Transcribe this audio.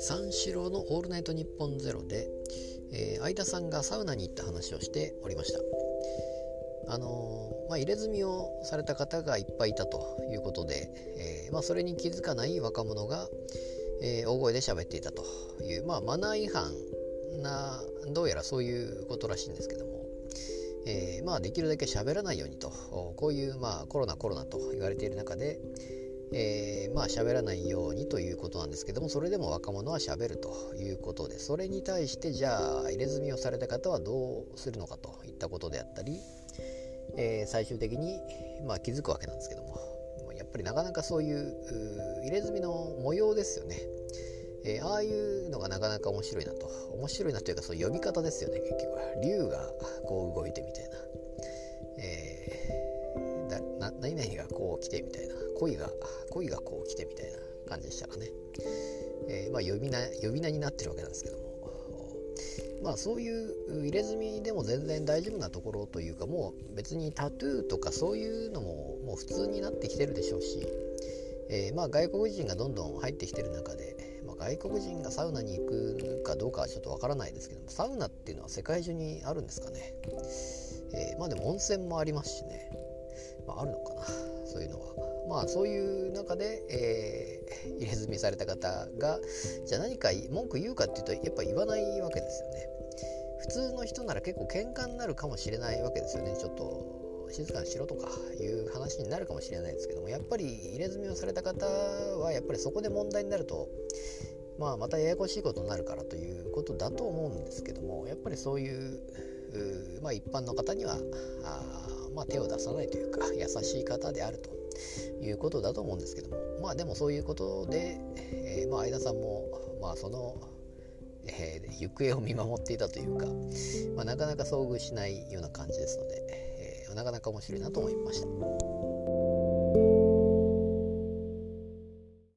三四郎の「オールナイトニッポンゼロで、えー、相田さんがサウナに行った話をしておりました。あのー、まあ、入れ墨をされた方がいっぱいいたということで、え、まあ、それに気づかない若者が、え大声で喋っていたという、まあ、マナー違反などうやらそういうことらしいんですけども、えまあ、できるだけ喋らないようにと。こういう、まあ、コロナコロナと言われている中で、えー、まあ喋らないようにということなんですけどもそれでも若者は喋るということでそれに対してじゃあ入れ墨をされた方はどうするのかといったことであったり、えー、最終的に、まあ、気づくわけなんですけどもやっぱりなかなかそういう入れ墨の模様ですよね、えー、ああいうのがなかなか面白いなと。面白いなというかそう呼び方ですよね結局。は竜がこう動いてみたいな、えー、だな何々がこう来てみたいな。恋が恋がこう来てみたいな感じでしたかね、えー、まあ、呼び名呼び名になってるわけなんですけども。まあそういう入れ墨でも全然大丈夫なところというかもう別にタトゥーとかそういうのももう普通になってきてるでしょうし、えー、まあ外国人がどんどん入ってきてる中で、外国人がサウナに行くかどうかはちょっとわからないですけどもサウナっていうのは世界中にあるんですかね、えー、まあでも温泉もありますしね、まあ、あるのかな。そういうのは。まあそういう中で、えー、入れ墨された方がじゃあ何か文句言うかっていうとやっぱ言わないわけですよね。普通の人なら結構喧嘩になるかもしれないわけですよね。ちょっと静かにしろとかいう話になるかもしれないですけどもやっぱり入れ墨をされた方はやっぱりそこで問題になるとまあまたややこしいことになるからということだと思うんですけどもやっぱりそういうまあ、一般の方にはあ、まあ、手を出さないというか優しい方であるということだと思うんですけどもまあでもそういうことで、えー、まあ相田さんもまあその、えー、行方を見守っていたというか、まあ、なかなか遭遇しないような感じですので、なかなか面白いなと思いました。